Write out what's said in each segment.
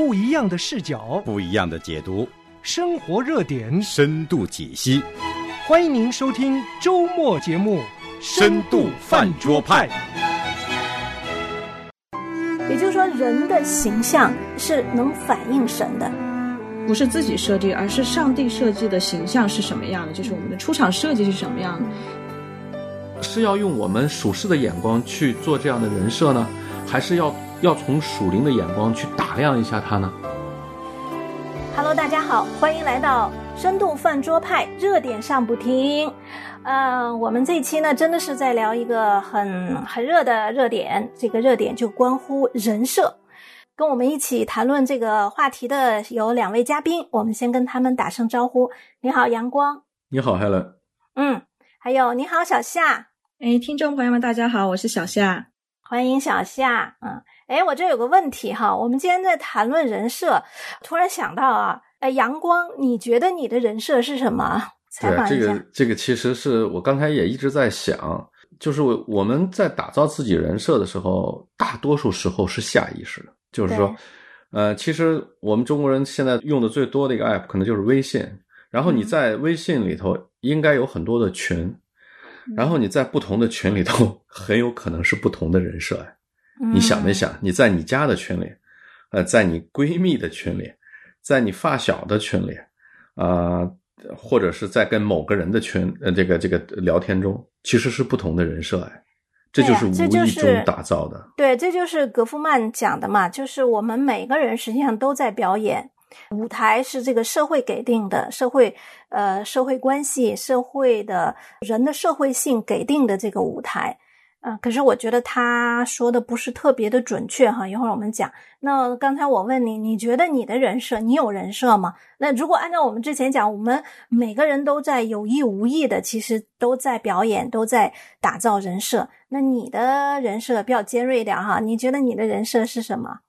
不一样的视角，不一样的解读，生活热点，深度解析。欢迎您收听周末节目《深度饭桌派》。也就是说，人的形象是能反映神的，不是自己设计，而是上帝设计的形象是什么样的？就是我们的出场设计是什么样的？是要用我们属世的眼光去做这样的人设呢，还是要要从属灵的眼光去打量一下他呢？Hello，大家好，欢迎来到深度饭桌派，热点上不停。嗯，我们这一期呢，真的是在聊一个很很热的热点，这个热点就关乎人设。跟我们一起谈论这个话题的有两位嘉宾，我们先跟他们打声招呼。你好，阳光。你好，Helen。嗯，还有你好，小夏。哎，听众朋友们，大家好，我是小夏，欢迎小夏。嗯，哎，我这有个问题哈，我们今天在谈论人设，突然想到啊，哎，阳光，你觉得你的人设是什么？对，这个这个其实是我刚才也一直在想，就是我们在打造自己人设的时候，大多数时候是下意识的，就是说，呃，其实我们中国人现在用的最多的一个 app 可能就是微信，然后你在微信里头应该有很多的群。然后你在不同的群里头，很有可能是不同的人设。你想没想？你在你家的群里，呃，在你闺蜜的群里，在你发小的群里，啊，或者是在跟某个人的群，呃，这个这个聊天中，其实是不同的人设。哎，这就是无意中打造的。对，这就是格夫曼讲的嘛，就是我们每个人实际上都在表演。舞台是这个社会给定的，社会呃社会关系、社会的人的社会性给定的这个舞台，啊，可是我觉得他说的不是特别的准确哈。一会儿我们讲。那刚才我问你，你觉得你的人设，你有人设吗？那如果按照我们之前讲，我们每个人都在有意无意的，其实都在表演，都在打造人设。那你的人设比较尖锐一点哈，你觉得你的人设是什么？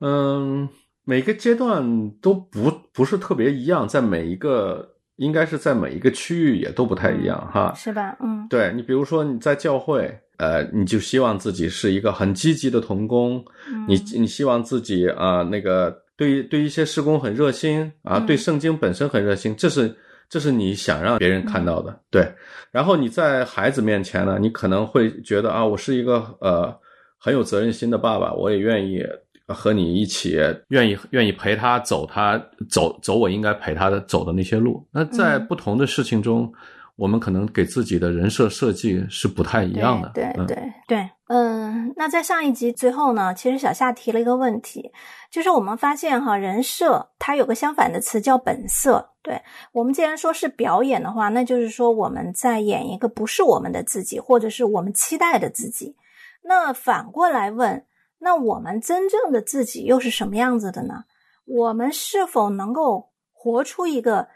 嗯。每个阶段都不不是特别一样，在每一个应该是在每一个区域也都不太一样哈，是吧？嗯，对你比如说你在教会，呃，你就希望自己是一个很积极的童工，你你希望自己啊那个对对一些施工很热心啊，对圣经本身很热心，这是这是你想让别人看到的，对。然后你在孩子面前呢，你可能会觉得啊，我是一个呃很有责任心的爸爸，我也愿意。和你一起愿意愿意陪他走，他走走我应该陪他的走的那些路。那在不同的事情中，我们可能给自己的人设设计是不太一样的。对对对，嗯，那在上一集最后呢，其实小夏提了一个问题，就是我们发现哈，人设它有个相反的词叫本色。对我们既然说是表演的话，那就是说我们在演一个不是我们的自己，或者是我们期待的自己。那反过来问。那我们真正的自己又是什么样子的呢？我们是否能够活出一个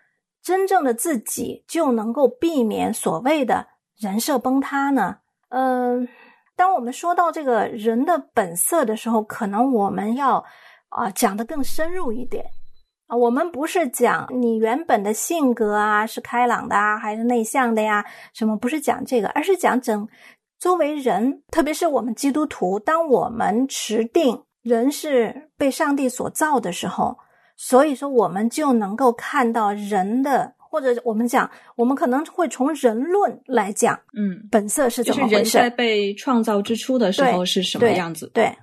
真正的自己，就能够避免所谓的人设崩塌呢？嗯，当我们说到这个人的本色的时候，可能我们要啊讲的更深入一点啊。我们不是讲你原本的性格啊是开朗的啊还是内向的呀？什么不是讲这个，而是讲整。作为人，特别是我们基督徒，当我们持定人是被上帝所造的时候，所以说我们就能够看到人的，或者我们讲，我们可能会从人论来讲，嗯，本色是怎么回事？人在被创造之初的时候是什么样子？对，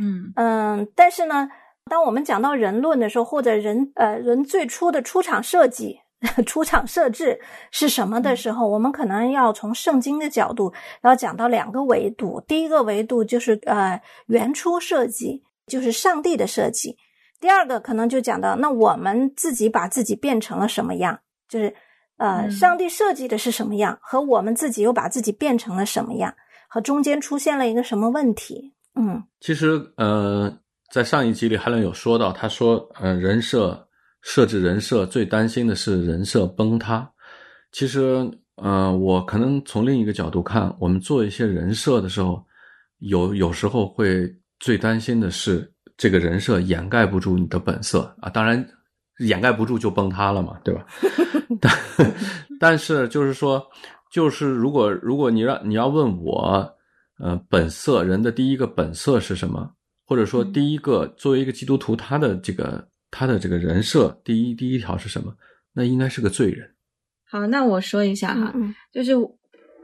嗯嗯，但是呢，当我们讲到人论的时候，或者人呃人最初的出场设计。出场设置是什么的时候，我们可能要从圣经的角度，要讲到两个维度。第一个维度就是呃原初设计，就是上帝的设计；第二个可能就讲到那我们自己把自己变成了什么样，就是呃上帝设计的是什么样，和我们自己又把自己变成了什么样，和中间出现了一个什么问题？嗯，其实呃在上一集里还能有说到，他说呃人设。设置人设最担心的是人设崩塌。其实，呃，我可能从另一个角度看，我们做一些人设的时候，有有时候会最担心的是这个人设掩盖不住你的本色啊。当然，掩盖不住就崩塌了嘛，对吧？但但是就是说，就是如果如果你让你要问我，呃，本色人的第一个本色是什么？或者说第一个作为一个基督徒，他的这个他的这个人设，第一第一条是什么？那应该是个罪人。好，那我说一下哈，嗯就是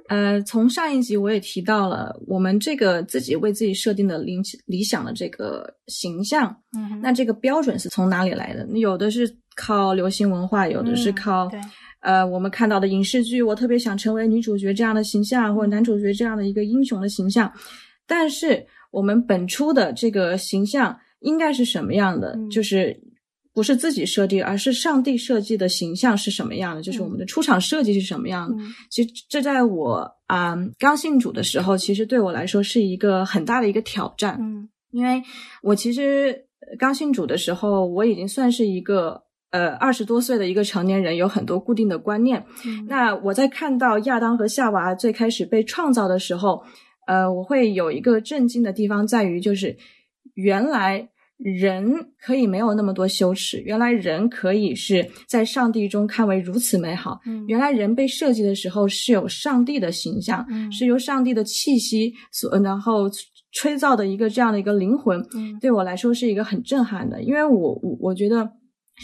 呃，从上一集我也提到了，我们这个自己为自己设定的理理想的这个形象，嗯那这个标准是从哪里来的？有的是靠流行文化，有的是嗯靠、对呃我们看到的影视剧，我特别想成为女主角这样的形象，或者男主角这样的一个英雄的形象。但是我们本初的这个形象应该是什么样的？嗯就是不是自己设计，而是上帝设计的形象是什么样的？就是我们的出场设计是什么样的？嗯其实这在我啊、刚信主的时候，其实对我来说是一个很大的一个挑战。嗯因为我其实呃刚信主的时候，我已经算是一个呃二十多岁的一个成年人，有很多固定的观念。嗯那我在看到亚当和夏娃最开始被创造的时候，呃，我会有一个震惊的地方在于，就是原来人可以没有那么多羞耻，原来人可以是在上帝中看为如此美好。嗯原来人被设计的时候是有上帝的形象，嗯是由上帝的气息所然后吹造的一个这样的一个灵魂，嗯对我来说是一个很震撼的，因为我我我觉得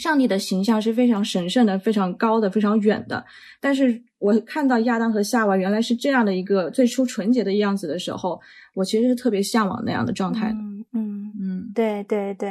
上帝的形象是非常神圣的、非常高的、非常远的。但是我看到亚当和夏娃原来是这样的一个最初纯洁的样子的时候，我其实是特别向往那样的状态的。对对对，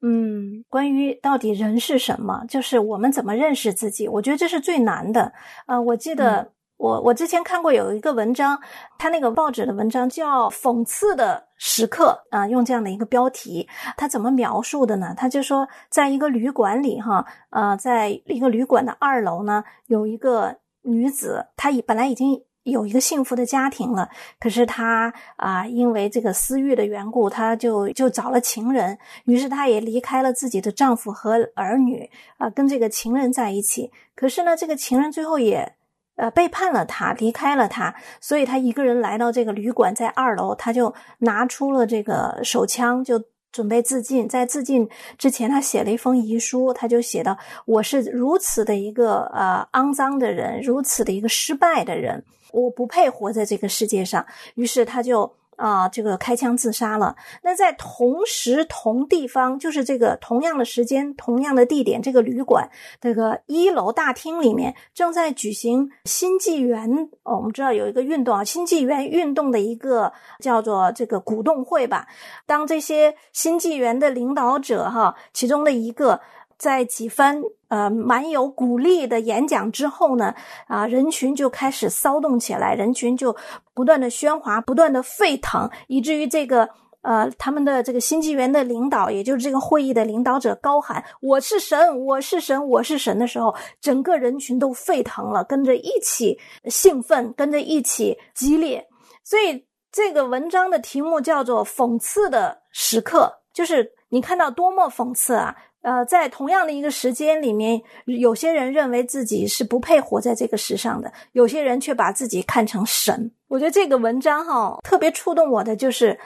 嗯，关于到底人是什么，就是我们怎么认识自己，我觉得这是最难的。呃，我记得我我之前看过有一个文章，他那个报纸的文章叫《讽刺的时刻》啊、用这样的一个标题，他怎么描述的呢？他就说，在一个旅馆里哈，呃，在一个旅馆的二楼呢，有一个女子，她已本来已经。有一个幸福的家庭了，可是她啊、因为这个私欲的缘故，她就就找了情人，于是她也离开了自己的丈夫和儿女啊、跟这个情人在一起。可是呢，这个情人最后也呃背叛了她，离开了她，所以她一个人来到这个旅馆，在二楼，她就拿出了这个手枪，就准备自尽。在自尽之前，他写了一封遗书，他就写到：“我是如此的一个呃肮脏的人，如此的一个失败的人。”我不配活在这个世界上，于是他就啊、这个开枪自杀了。那在同时同地方，就是这个同样的时间、同样的地点，这个旅馆这个一楼大厅里面正在举行新纪元。我们知道有一个运动啊，新纪元运动的一个叫做这个鼓动会吧。当这些新纪元的领导者哈，其中的一个。在几番呃蛮有鼓励的演讲之后呢，啊，人群就开始骚动起来，人群就不断的喧哗，不断的沸腾，以至于这个呃他们的这个新纪元的领导，也就是这个会议的领导者高喊“我是神，我是神，我是神”的时候，整个人群都沸腾了，跟着一起兴奋，跟着一起激烈。所以这个文章的题目叫做“讽刺的时刻”，就是你看到多么讽刺啊！呃，在同样的一个时间里面，有些人认为自己是不配活在这个世上的，有些人却把自己看成神。我觉得这个文章哈特别触动我的就是，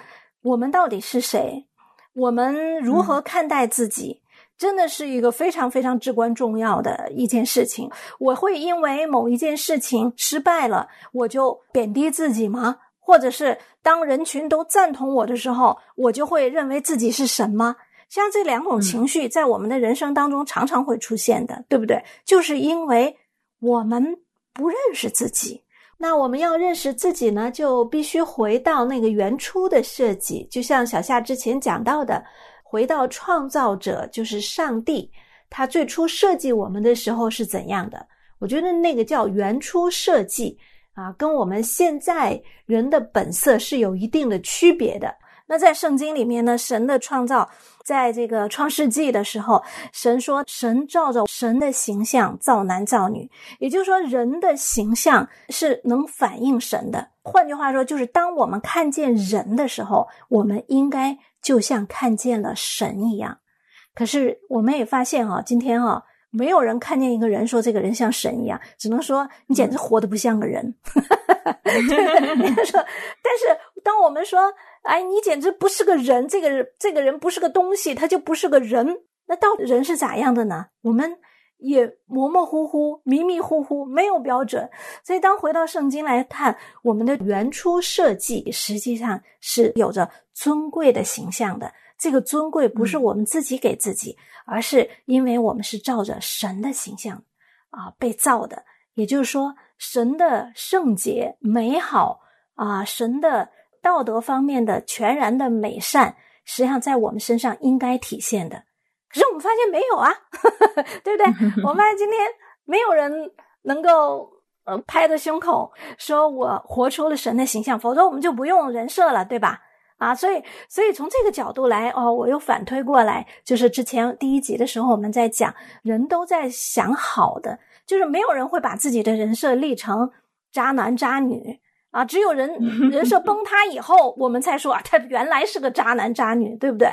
我们到底是谁？我们如何看待自己？真的是一个非常非常至关重要的一件事情。我会因为某一件事情失败了，我就贬低自己吗？或者是当人群都赞同我的时候，我就会认为自己是神吗？像这两种情绪，在我们的人生当中常常会出现的，对不对？就是因为我们不认识自己。那我们要认识自己呢，就必须回到那个原初的设计，就像小夏之前讲到的，回到创造者，就是上帝，他最初设计我们的时候是怎样的？我觉得那个叫原初设计啊，跟我们现在人的本色是有一定的区别的。那在圣经里面呢，神的创造，在这个创世纪的时候，神说神照着神的形象造男造女，也就是说，人的形象是能反映神的。换句话说，就是当我们看见人的时候，我们应该就像看见了神一样。可是我们也发现哈、今天哈、没有人看见一个人说这个人像神一样，只能说你简直活得不像个人。说，但是当我们说，哎，你简直不是个人，这个人这个人不是个东西，他就不是个人。那到底人是咋样的呢？我们也模模糊糊、迷迷糊糊，没有标准。所以，当回到圣经来看，我们的原初设计实际上是有着尊贵的形象的。这个尊贵不是我们自己给自己，而是因为我们是照着神的形象啊被造的。也就是说，神的圣洁、美好啊，神的道德方面的全然的美善，实际上在我们身上应该体现的。可是我们发现没有啊，对不对？我们发现今天没有人能够呃拍着胸口说我活出了神的形象，否则我们就不用人设了，对吧？啊，所以所以从这个角度来哦，我又反推过来，就是之前第一集的时候我们在讲，人都在想好的，就是没有人会把自己的人设立成渣男渣女。啊，只有人人设崩塌以后，我们才说啊，他原来是个渣男渣女，对不对？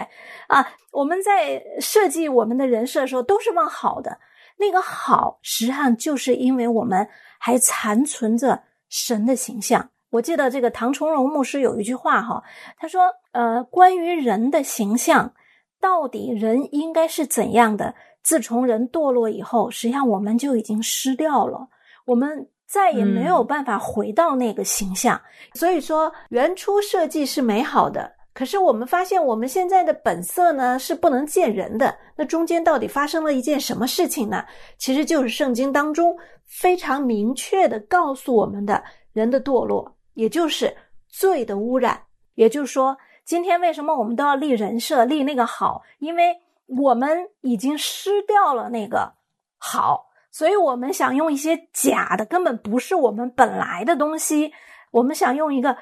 啊，我们在设计我们的人设的时候，都是往好的。那个好，实际上就是因为我们还残存着神的形象。我记得这个唐崇荣牧师有一句话哈，他说：“呃，关于人的形象，到底人应该是怎样的？自从人堕落以后，实际上我们就已经失掉了。我们。”再也没有办法回到那个形象，所以说原初设计是美好的。可是我们发现我们现在的本色呢是不能见人的。那中间到底发生了一件什么事情呢？其实就是圣经当中非常明确的告诉我们的人的堕落，也就是罪的污染。也就是说，今天为什么我们都要立人设、立那个好？因为我们已经失掉了那个好。所以我们想用一些假的，根本不是我们本来的东西。我们想用一个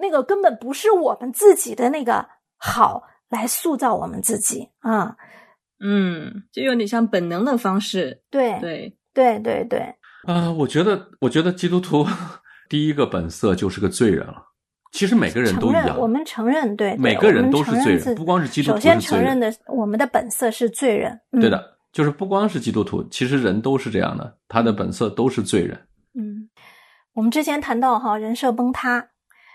那个根本不是我们自己的那个好来塑造我们自己啊。嗯，就有点像本能的方式。对对对对对。啊，我觉得，我觉得基督徒 第一个本色就是个罪人了。其实每个人都一样，我们承认，对，每个人都是罪人，不光是基督徒。首先承认的，我们的本色是罪人。对的。就是不光是基督徒，其实人都是这样的，他的本色都是罪人。嗯，我们之前谈到哈人设崩塌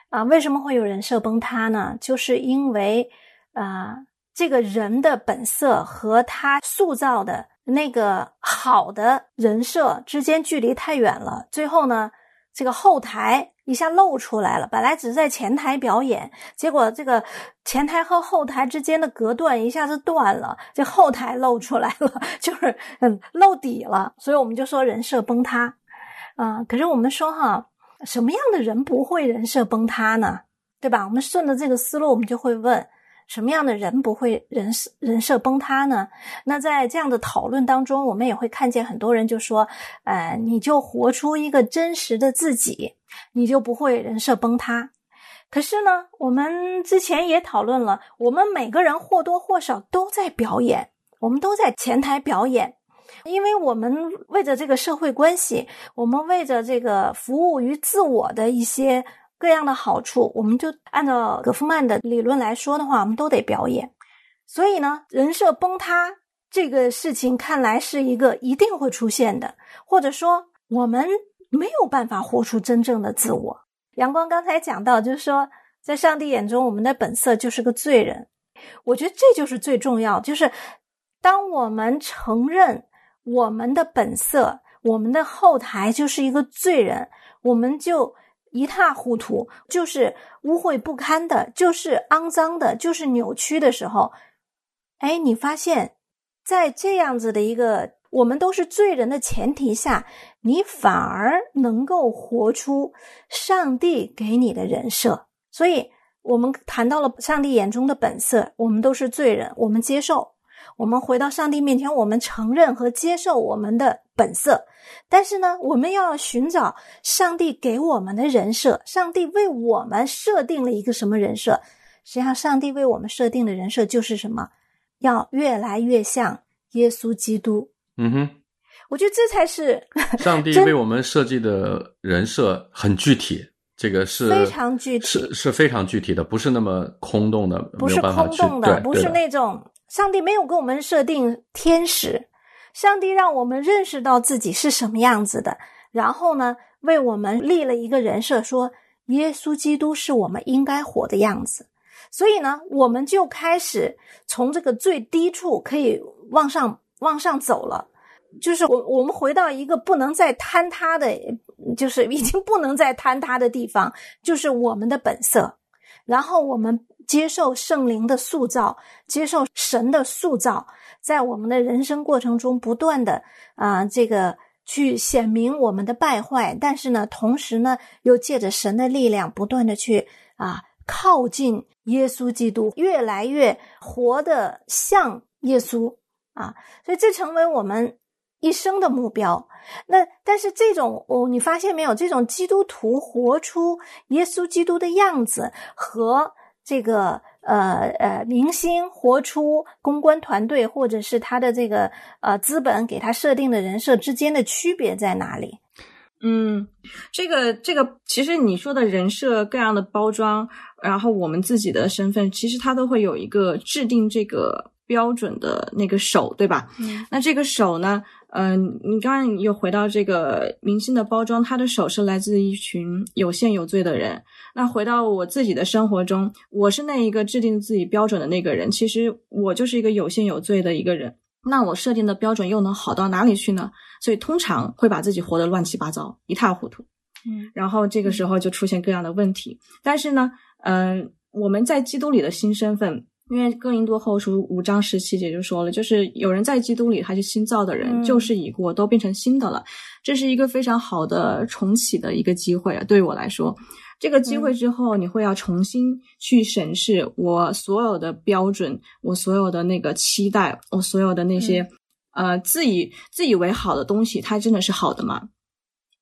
啊，为什么会有人设崩塌呢？就是因为啊这个人的本色和他塑造的那个好的人设之间距离太远了，最后呢这个后台。一下露出来了，本来只是在前台表演，结果这个前台和后台之间的隔断一下子断了，这后台露出来了，就是嗯露底了，所以我们就说人设崩塌啊。可是我们说哈，什么样的人不会人设崩塌呢？对吧？我们顺着这个思路，我们就会问。什么样的人不会人设人设崩塌呢？那在这样的讨论当中，我们也会看见很多人就说：“呃，你就活出一个真实的自己，你就不会人设崩塌。”可是呢，我们之前也讨论了，我们每个人或多或少都在表演，我们都在前台表演，因为我们为着这个社会关系，我们为着这个服务于自我的一些。各样的好处，我们就按照葛夫曼的理论来说的话，我们都得表演。所以呢，人设崩塌这个事情看来是一个一定会出现的，或者说我们没有办法活出真正的自我。阳光刚才讲到，就是说，在上帝眼中，我们的本色就是个罪人。我觉得这就是最重要，就是当我们承认我们的本色，我们的后台就是一个罪人，我们就。一塌糊涂，就是污秽不堪的，就是肮脏的，就是扭曲的时候，哎，你发现，在这样子的一个我们都是罪人的前提下，你反而能够活出上帝给你的人设。所以，我们谈到了上帝眼中的本色，我们都是罪人，我们接受。我们回到上帝面前，我们承认和接受我们的本色，但是呢，我们要寻找上帝给我们的人设。上帝为我们设定了一个什么人设？实际上，上帝为我们设定的人设就是什么？要越来越像耶稣基督。嗯哼，我觉得这才是 上帝为我们设计的人设，很具体。这个是非常具体，是是非常具体的，不是那么空洞的，不是空洞的，不是那种。上帝没有给我们设定天使，上帝让我们认识到自己是什么样子的，然后呢，为我们立了一个人设，说耶稣基督是我们应该活的样子。所以呢，我们就开始从这个最低处可以往上往上走了。就是我我们回到一个不能再坍塌的，就是已经不能再坍塌的地方，就是我们的本色。然后我们接受圣灵的塑造，接受神的塑造，在我们的人生过程中不断的啊，这个去显明我们的败坏，但是呢，同时呢，又借着神的力量，不断的去啊靠近耶稣基督，越来越活得像耶稣啊，所以这成为我们。一生的目标，那但是这种哦，你发现没有？这种基督徒活出耶稣基督的样子，和这个呃呃明星活出公关团队或者是他的这个呃资本给他设定的人设之间的区别在哪里？嗯，这个这个，其实你说的人设各样的包装，然后我们自己的身份，其实它都会有一个制定这个标准的那个手，对吧？嗯，那这个手呢？嗯，你刚刚又回到这个明星的包装，他的手是来自一群有限有罪的人。那回到我自己的生活中，我是那一个制定自己标准的那个人。其实我就是一个有限有罪的一个人。那我设定的标准又能好到哪里去呢？所以通常会把自己活得乱七八糟、一塌糊涂。嗯，然后这个时候就出现各样的问题。但是呢，嗯，我们在基督里的新身份。因为哥林多后书五章十七节就说了，就是有人在基督里，他是新造的人，旧事已过，都变成新的了。这是一个非常好的重启的一个机会啊！对于我来说，这个机会之后，你会要重新去审视我所有的标准，我所有的那个期待，我所有的那些呃自以自以为好的东西，它真的是好的吗？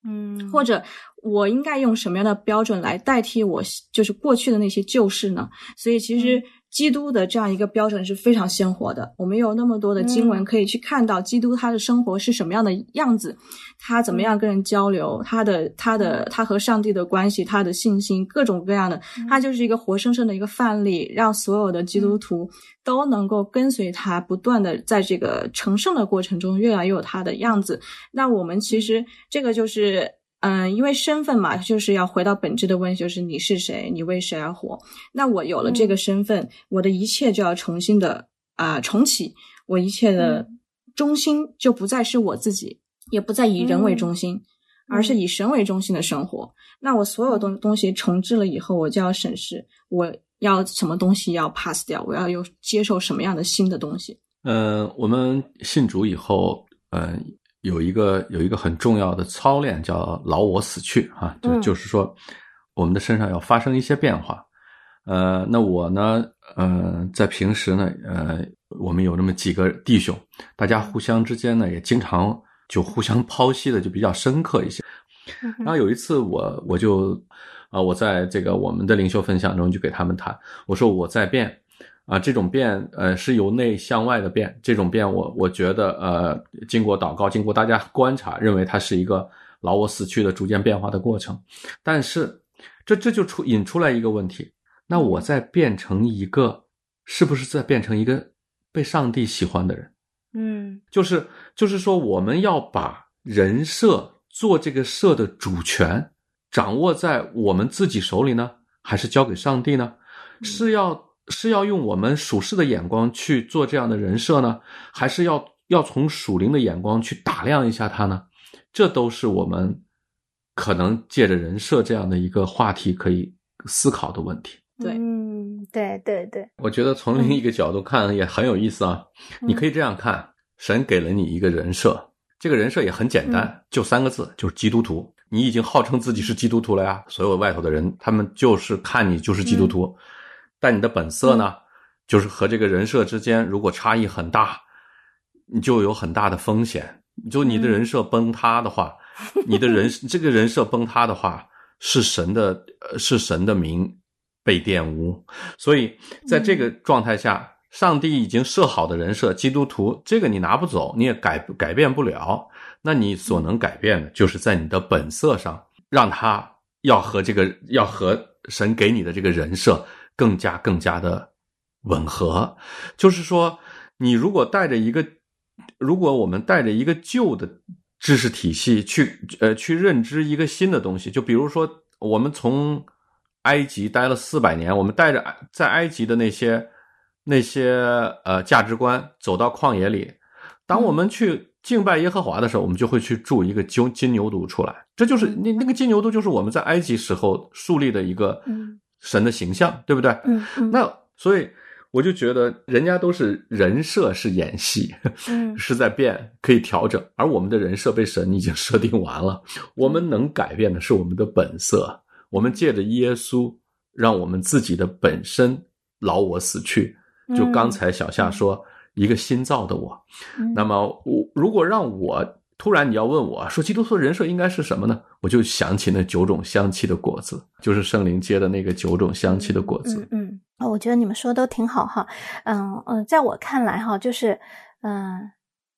嗯，或者我应该用什么样的标准来代替我就是过去的那些旧事呢？所以其实。基督的这样一个标准是非常鲜活的。我们有那么多的经文可以去看到基督他的生活是什么样的样子，他怎么样跟人交流，他的他的他和上帝的关系，他的信心，各种各样的，他就是一个活生生的一个范例，让所有的基督徒都能够跟随他，不断的在这个成圣的过程中越来越有他的样子。那我们其实这个就是。嗯，因为身份嘛，就是要回到本质的问题，就是你是谁，你为谁而活？那我有了这个身份，我的一切就要重新的啊重启，我一切的中心就不再是我自己，也不再以人为中心，而是以神为中心的生活。那我所有东东西重置了以后，我就要审视我要什么东西要 pass 掉，我要有接受什么样的新的东西。嗯，我们信主以后，嗯。有一个有一个很重要的操练，叫老我死去啊，就就是说，我们的身上要发生一些变化。呃，那我呢，呃，在平时呢，呃，我们有那么几个弟兄，大家互相之间呢，也经常就互相剖析的就比较深刻一些。然后有一次，我我就啊，我在这个我们的灵修分享中就给他们谈，我说我在变。啊，这种变，呃，是由内向外的变。这种变，我我觉得，呃，经过祷告，经过大家观察，认为它是一个老我死去的逐渐变化的过程。但是，这这就出引出来一个问题：那我在变成一个，是不是在变成一个被上帝喜欢的人？嗯，就是就是说，我们要把人设做这个设的主权掌握在我们自己手里呢，还是交给上帝呢？是要？是要用我们属世的眼光去做这样的人设呢，还是要要从属灵的眼光去打量一下他呢？这都是我们可能借着人设这样的一个话题可以思考的问题。对，嗯，对对对，我觉得从另一个角度看也很有意思啊。你可以这样看：神给了你一个人设，这个人设也很简单，就三个字，就是基督徒。你已经号称自己是基督徒了呀，所有外头的人他们就是看你就是基督徒。但你的本色呢，就是和这个人设之间如果差异很大，你就有很大的风险。就你的人设崩塌的话，你的人 这个人设崩塌的话，是神的，是神的名被玷污。所以在这个状态下，上帝已经设好的人设，基督徒这个你拿不走，你也改改变不了。那你所能改变的，就是在你的本色上，让他要和这个要和神给你的这个人设。更加更加的吻合，就是说，你如果带着一个，如果我们带着一个旧的知识体系去呃去认知一个新的东西，就比如说，我们从埃及待了四百年，我们带着在埃及的那些那些呃价值观走到旷野里，当我们去敬拜耶和华的时候，我们就会去铸一个金金牛犊出来，这就是那那个金牛犊就是我们在埃及时候树立的一个神的形象，对不对？嗯嗯。那所以我就觉得人家都是人设是演戏，嗯，是在变，可以调整，而我们的人设被神已经设定完了，我们能改变的是我们的本色。我们借着耶稣，让我们自己的本身老我死去。就刚才小夏说。一个新造的我，那么我如果让我突然你要问我说基督徒人设应该是什么呢？我就想起那九种香气的果子，就是圣灵结的那个九种香气的果子。嗯，嗯，我觉得你们说的都挺好哈。嗯嗯，在我看来哈，就是嗯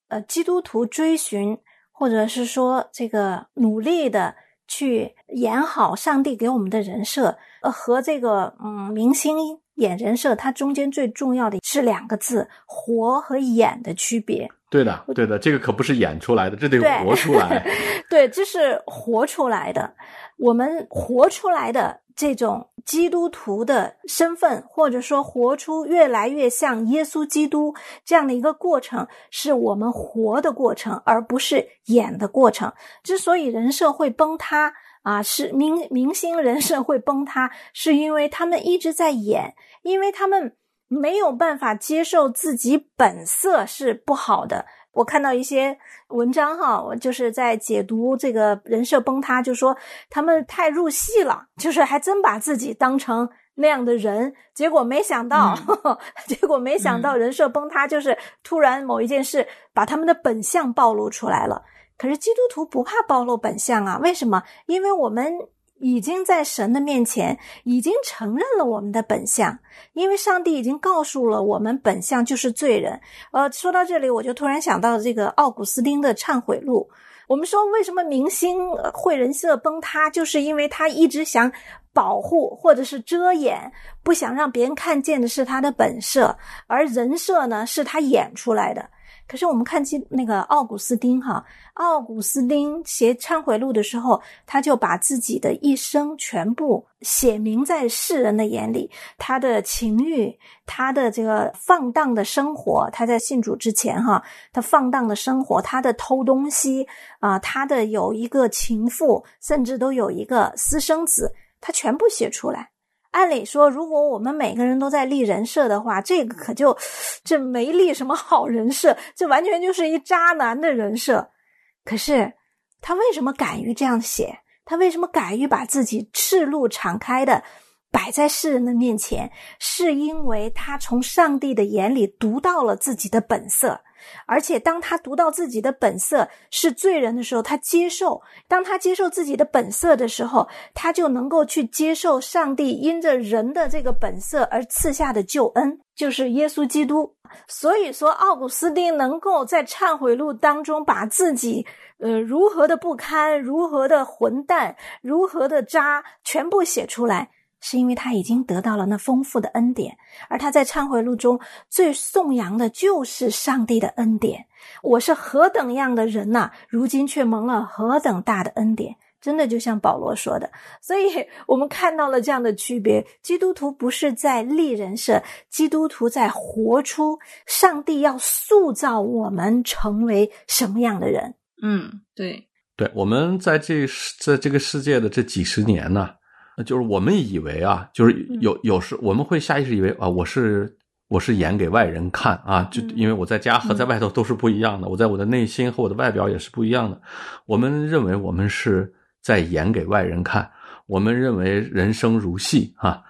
呃，基督徒追寻或者是说这个努力的去演好上帝给我们的人设，呃，和这个嗯明星。演人设，它中间最重要的是两个字“活”和“演”的区别。对的，对的，这个可不是演出来的，这得活出来。对，这是活出来的。我们活出来的这种基督徒的身份，或者说活出越来越像耶稣基督这样的一个过程，是我们活的过程，而不是演的过程。之所以人设会崩塌。啊，是明明星人设会崩塌，是因为他们一直在演，因为他们没有办法接受自己本色是不好的。我看到一些文章哈，我就是在解读这个人设崩塌，就说他们太入戏了，就是还真把自己当成那样的人，结果没想到，结果没想到人设崩塌，就是突然某一件事把他们的本相暴露出来了。可是基督徒不怕暴露本相啊？为什么？因为我们已经在神的面前已经承认了我们的本相，因为上帝已经告诉了我们本相就是罪人。呃，说到这里，我就突然想到这个奥古斯丁的忏悔录。我们说，为什么明星会人设崩塌，就是因为他一直想保护或者是遮掩，不想让别人看见的是他的本色，而人设呢，是他演出来的。可是我们看见那个奥古斯丁哈，奥古斯丁写忏悔录的时候，他就把自己的一生全部写明在世人的眼里，他的情欲，他的这个放荡的生活，他在信主之前哈，他放荡的生活，他的偷东西啊，他的有一个情妇，甚至都有一个私生子，他全部写出来。按理说，如果我们每个人都在立人设的话，这个可就这没立什么好人设，这完全就是一渣男的人设。可是他为什么敢于这样写？他为什么敢于把自己赤露敞开的摆在世人的面前？是因为他从上帝的眼里读到了自己的本色。而且，当他读到自己的本色是罪人的时候，他接受；当他接受自己的本色的时候，他就能够去接受上帝因着人的这个本色而赐下的救恩，就是耶稣基督。所以说，奥古斯丁能够在忏悔录当中把自己，呃，如何的不堪，如何的混蛋，如何的渣，全部写出来。是因为他已经得到了那丰富的恩典，而他在忏悔录中最颂扬的就是上帝的恩典。我是何等样的人呐！如今却蒙了何等大的恩典，真的就像保罗说的。所以我们看到了这样的区别：基督徒不是在立人设，基督徒在活出上帝要塑造我们成为什么样的人。嗯，对，对，我们在这在这个世界的这几十年呢。就是我们以为啊，就是有有时我们会下意识以为啊，我是我是演给外人看啊，就因为我在家和在外头都是不一样的，我在我的内心和我的外表也是不一样的。我们认为我们是在演给外人看，我们认为人生如戏啊。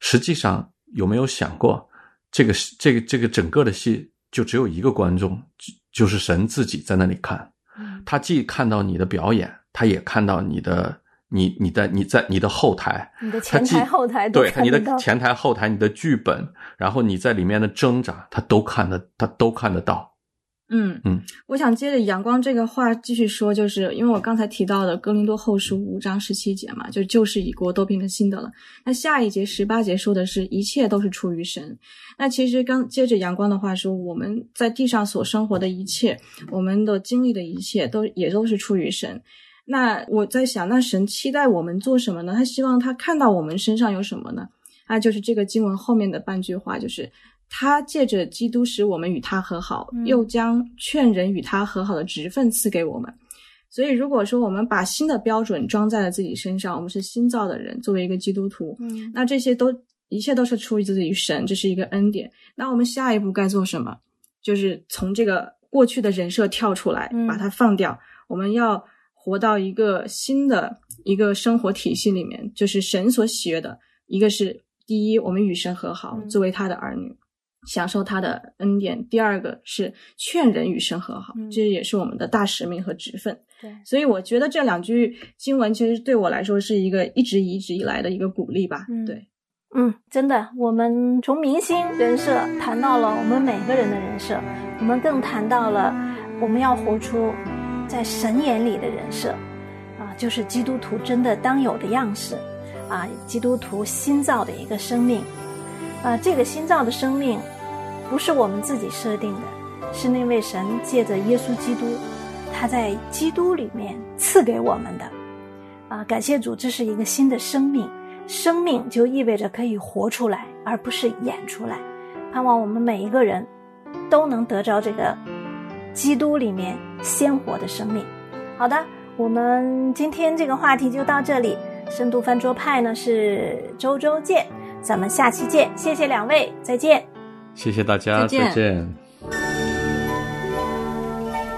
实际上有没有想过，这个这个这个整个的戏就只有一个观众，就是神自己在那里看，他既看到你的表演，他也看到你的。你你的你在你的后台，你的前台后台对，你的前台后台，你的剧本，然后你在里面的挣扎，他都看得，他都看得到。嗯嗯，我想接着阳光这个话继续说，就是因为我刚才提到的《哥林多后书》五章十七节嘛，就旧事已过，都变成新的了。那下一节十八节说的是一切都是出于神。那其实刚接着阳光的话说，我们在地上所生活的一切，我们的经历的一切，都也都是出于神。那我在想，那神期待我们做什么呢？他希望他看到我们身上有什么呢？那，就是这个经文后面的半句话，就是他借着基督使我们与他和好，嗯又将劝人与他和好的职分赐给我们。所以，如果说我们把新的标准装在了自己身上，我们是新造的人，作为一个基督徒，嗯那这些都一切都是出于自己神，这是一个恩典。那我们下一步该做什么？就是从这个过去的人设跳出来，嗯把它放掉。我们要活到一个新的一个生活体系里面，就是神所喜悦的。一个是第一，我们与神和好，嗯作为他的儿女，享受他的恩典；第二个是劝人与神和好，嗯这也是我们的大使命和职分。对，所以我觉得这两句经文其实对我来说是一个一直一直以来的一个鼓励吧。嗯对，嗯，真的，我们从明星人设谈到了我们每个人的人设，我们更谈到了我们要活出在神眼里的人设，啊，就是基督徒真的当有的样式，啊，基督徒新造的一个生命，啊，这个新造的生命不是我们自己设定的，是那位神借着耶稣基督，他在基督里面赐给我们的，啊，感谢主，这是一个新的生命。生命就意味着可以活出来，而不是演出来。盼望我们每一个人都能得着这个基督里面鲜活的生命。好的，我们今天这个话题就到这里。深度饭桌派呢是周周见，咱们下期见。谢谢两位，再见。谢谢大家，再见再见。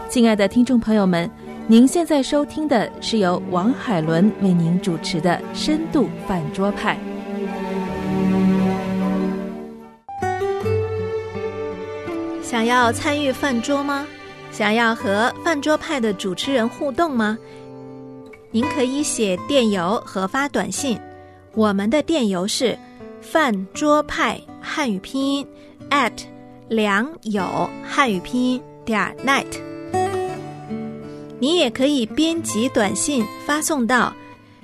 亲爱的听众朋友们，您现在收听的是由王海伦为您主持的《深度饭桌派》。想要参与饭桌吗？想要和饭桌派的主持人互动吗？您可以写电邮和发短信，我们的电邮是饭桌派汉语拼音 at 良友汉语拼音点 net。你也可以编辑短信发送到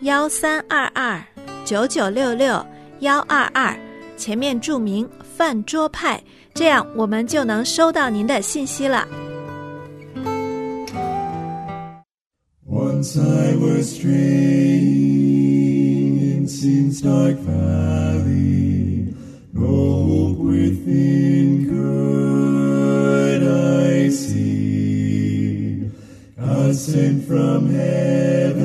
幺三二二九九六六幺二二，前面注明“饭桌派”，这样我们就能收到您的信息了。Once I was straying in sin's dark valley, no hope within could I see. God sent from heaven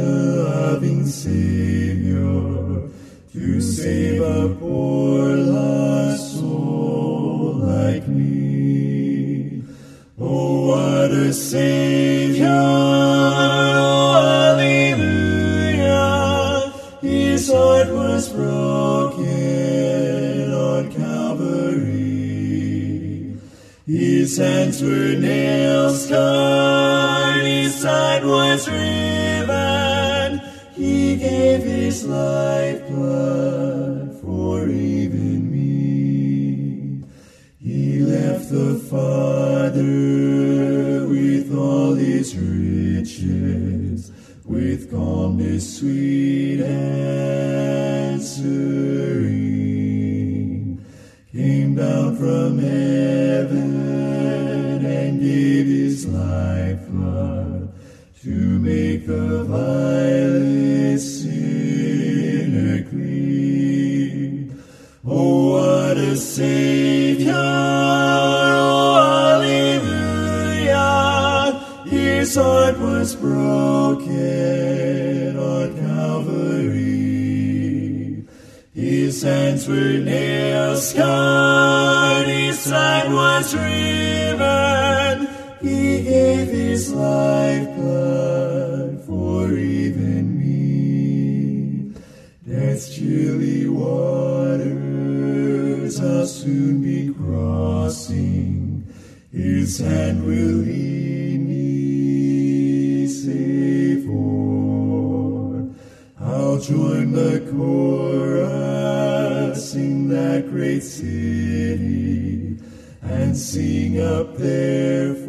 a loving Savior to save a poor lost soul like me. Oh, what a Savior! His hands were nail scarred, his side was riven. He gave his life Oh, what a Savior! Oh, hallelujah! His heart was broken on Calvary. His hands were nail scarred, his side was riven. He gave his life His hand will lead me safe o'er. I'll join the chorus in that great city and sing up there for